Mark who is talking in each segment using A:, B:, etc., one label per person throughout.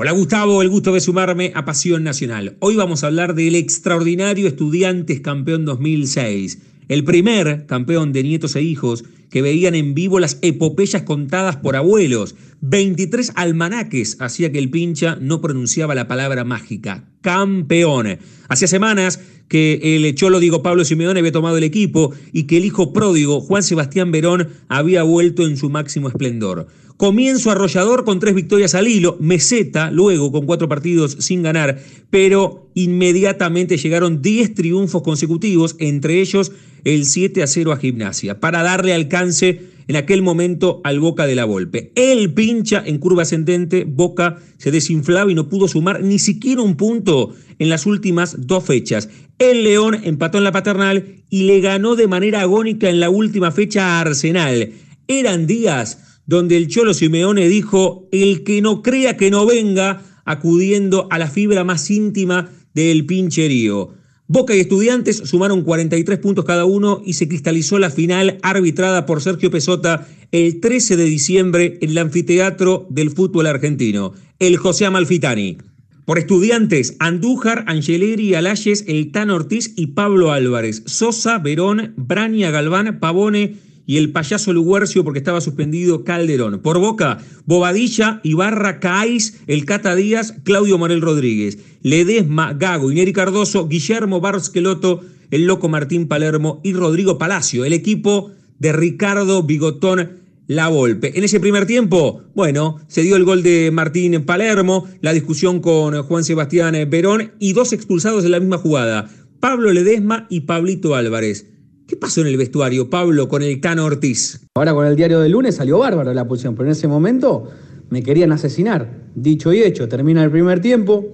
A: Hola Gustavo, el gusto de sumarme a Pasión Nacional. Hoy vamos a hablar del extraordinario Estudiantes Campeón 2006, el primer campeón de nietos e hijos que veían en vivo las epopeyas contadas por abuelos. 23 almanaques hacía que el pincha no pronunciaba la palabra mágica, campeón. Hacía semanas que el cholo Diego Pablo Simeone había tomado el equipo y que el hijo pródigo Juan Sebastián Verón había vuelto en su máximo esplendor. Comienzo arrollador con tres victorias al hilo, meseta luego con cuatro partidos sin ganar, pero inmediatamente llegaron 10 triunfos consecutivos, entre ellos el 7 a 0 a Gimnasia, para darle alcance en aquel momento al Boca de la Volpe. El pincha en curva ascendente, Boca se desinflaba y no pudo sumar ni siquiera un punto en las últimas dos fechas. El León empató en la paternal y le ganó de manera agónica en la última fecha a Arsenal. Eran días donde el Cholo Simeone dijo, el que no crea que no venga, acudiendo a la fibra más íntima del pincherío. Boca y Estudiantes sumaron 43 puntos cada uno y se cristalizó la final arbitrada por Sergio Pesota el 13 de diciembre en el anfiteatro del fútbol argentino, el José Amalfitani. Por Estudiantes, Andújar, Angeleri, Alayes, El Tan Ortiz y Pablo Álvarez, Sosa, Verón, Brania, Galván, Pavone y el payaso Luguercio porque estaba suspendido Calderón. Por Boca, Bobadilla, Ibarra, Caís, el Cata Díaz, Claudio Morel Rodríguez, Ledesma, Gago, Ineri Cardoso, Guillermo Barsqueloto, el Loco Martín Palermo y Rodrigo Palacio, el equipo de Ricardo Bigotón La Volpe. En ese primer tiempo, bueno, se dio el gol de Martín Palermo, la discusión con Juan Sebastián Verón y dos expulsados en la misma jugada, Pablo Ledesma y Pablito Álvarez. ¿Qué pasó en el vestuario, Pablo, con el Cano Ortiz?
B: Ahora con el diario de lunes salió bárbaro la posición, pero en ese momento me querían asesinar. Dicho y hecho, termina el primer tiempo,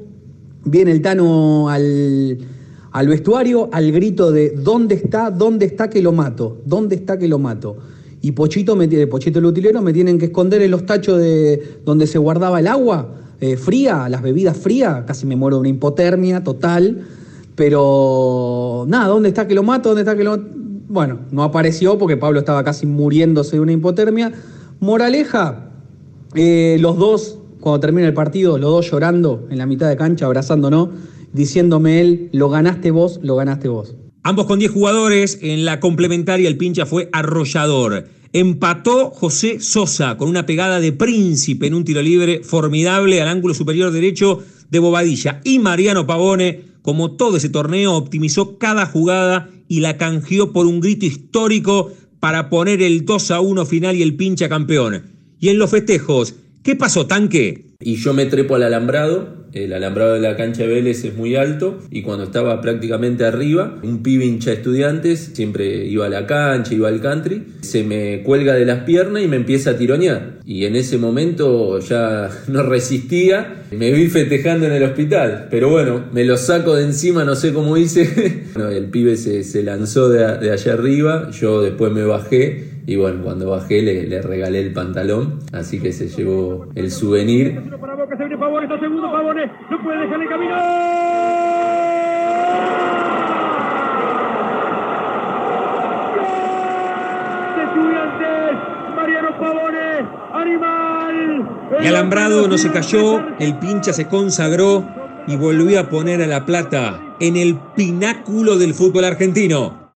B: viene el Tano al, al vestuario al grito de ¿dónde está? ¿Dónde está que lo mato? ¿Dónde está que lo mato? Y Pochito, me, Pochito el utilero me tienen que esconder en los tachos de donde se guardaba el agua eh, fría, las bebidas frías, casi me muero de una hipotermia total. Pero nada, ¿dónde está que lo mato? ¿Dónde está que lo bueno, no apareció porque Pablo estaba casi muriéndose de una hipotermia. Moraleja, eh, los dos, cuando termina el partido, los dos llorando en la mitad de cancha, abrazándonos, diciéndome él, lo ganaste vos, lo ganaste vos.
A: Ambos con 10 jugadores, en la complementaria el pincha fue arrollador. Empató José Sosa con una pegada de príncipe en un tiro libre formidable al ángulo superior derecho de Bobadilla. Y Mariano Pavone, como todo ese torneo, optimizó cada jugada y la canjeó por un grito histórico para poner el 2 a 1 final y el pincha campeón. Y en los festejos, ¿qué pasó, tanque?
C: Y yo me trepo al alambrado. El alambrado de la cancha de Vélez es muy alto. Y cuando estaba prácticamente arriba, un pibe hincha estudiantes, siempre iba a la cancha, iba al country, se me cuelga de las piernas y me empieza a tironear. Y en ese momento ya no resistía, me vi festejando en el hospital, pero bueno, me lo saco de encima, no sé cómo hice. el pibe se, lanzó de, de allá arriba, yo después me bajé. Y bueno, cuando bajé le, le, regalé el pantalón, así que se llevó el souvenir. No puede dejar el camino.
A: Mariano Pavone, animal. El alambrado no se cayó, el pincha se consagró y volvió a poner a La Plata en el pináculo del fútbol argentino.